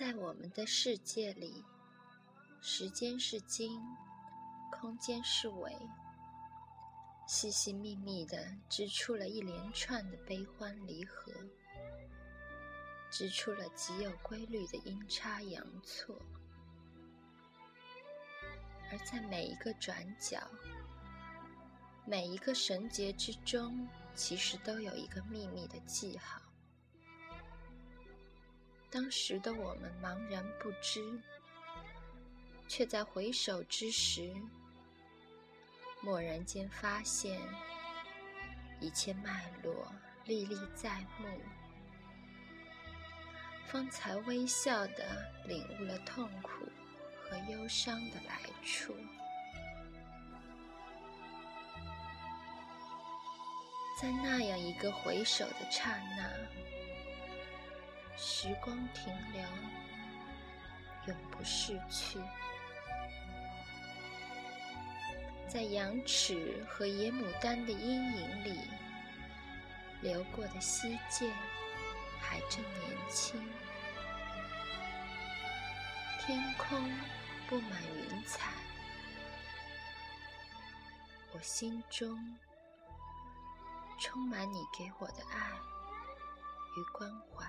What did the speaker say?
在我们的世界里，时间是经，空间是纬，细细密密的织出了一连串的悲欢离合，织出了极有规律的阴差阳错。而在每一个转角，每一个绳结之中，其实都有一个秘密的记号。当时的我们茫然不知，却在回首之时，蓦然间发现一切脉络历历在目，方才微笑的领悟了痛苦和忧伤的来处。在那样一个回首的刹那。时光停留，永不逝去。在羊齿和野牡丹的阴影里，流过的溪涧还正年轻。天空布满云彩，我心中充满你给我的爱与关怀。